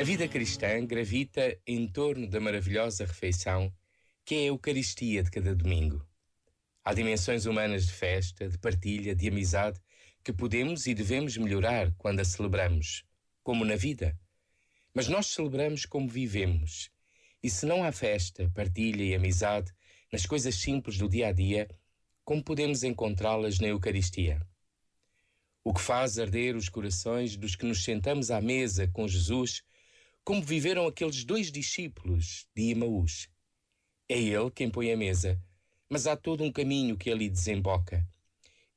A vida cristã gravita em torno da maravilhosa refeição que é a Eucaristia de cada domingo. Há dimensões humanas de festa, de partilha, de amizade que podemos e devemos melhorar quando a celebramos, como na vida. Mas nós celebramos como vivemos. E se não há festa, partilha e amizade nas coisas simples do dia a dia, como podemos encontrá-las na Eucaristia? O que faz arder os corações dos que nos sentamos à mesa com Jesus como viveram aqueles dois discípulos de Emaús. É ele quem põe a mesa, mas há todo um caminho que ali desemboca.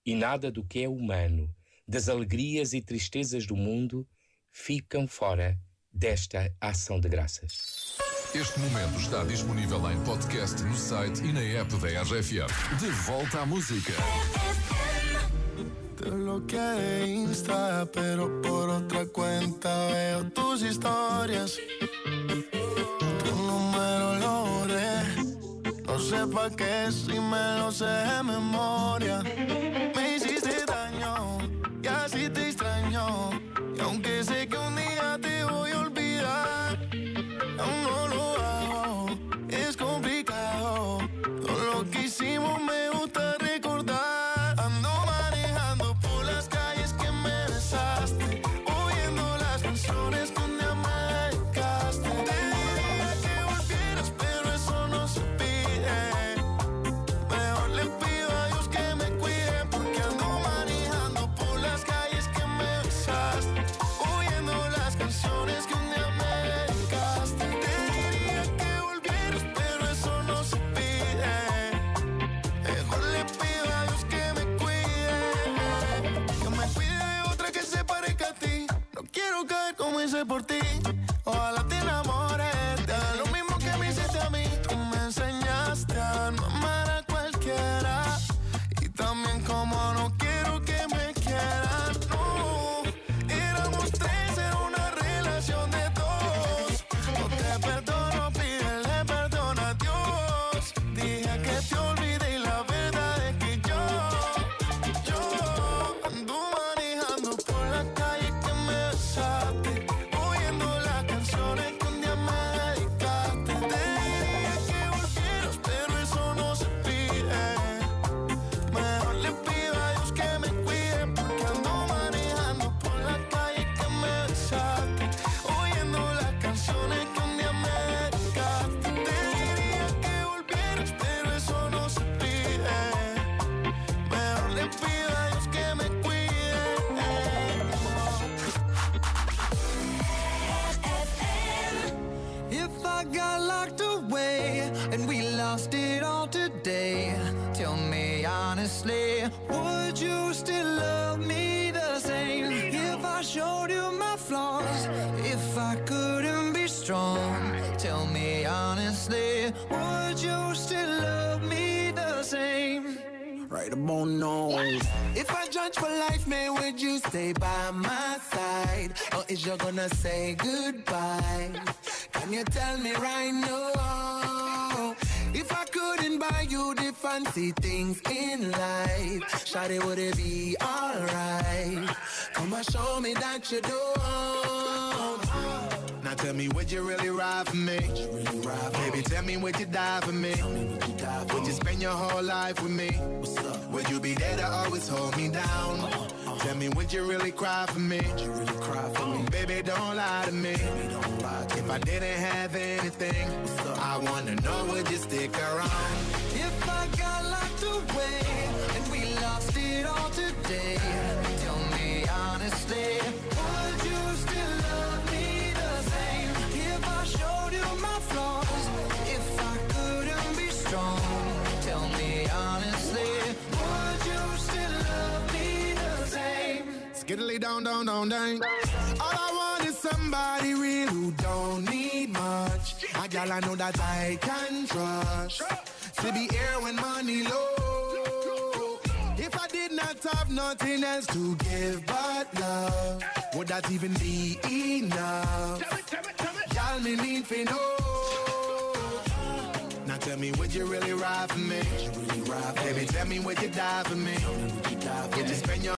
E nada do que é humano, das alegrias e tristezas do mundo, ficam fora desta ação de graças. Este momento está disponível em podcast no site e na app da RFM. De volta à música. Te bloqueé de Insta, pero por otra cuenta veo tus historias. Tu número lo borré. No sé pa' qué si me lo sé de memoria. Por ti. Showed you my flaws, if I couldn't be strong, tell me honestly, would you still love me the same? Right about now. If I judge for life, man, would you stay by my side? Or is you gonna say goodbye? Can you tell me right now? If I couldn't buy you the fancy things in life, Shawty, would it be alright? Show me that you don't. Now tell me, would you really ride for me? Baby, tell me, would you die for me? Would you spend your whole life with me? Would you be there to always hold me down? Uh, uh. Tell me, would you really cry for me? Baby, don't lie to me. If I didn't have anything, I wanna know, would you stick around? If I got locked away Skiddly down, down, down, down. All I want is somebody real who don't need much. A gal I know that I can trust. To be here when money low. If I did not have nothing else to give but love, would that even be enough? Y'all me need to know. Now tell me, would you really ride for me? Baby, tell me, would you die for me? Would you spend your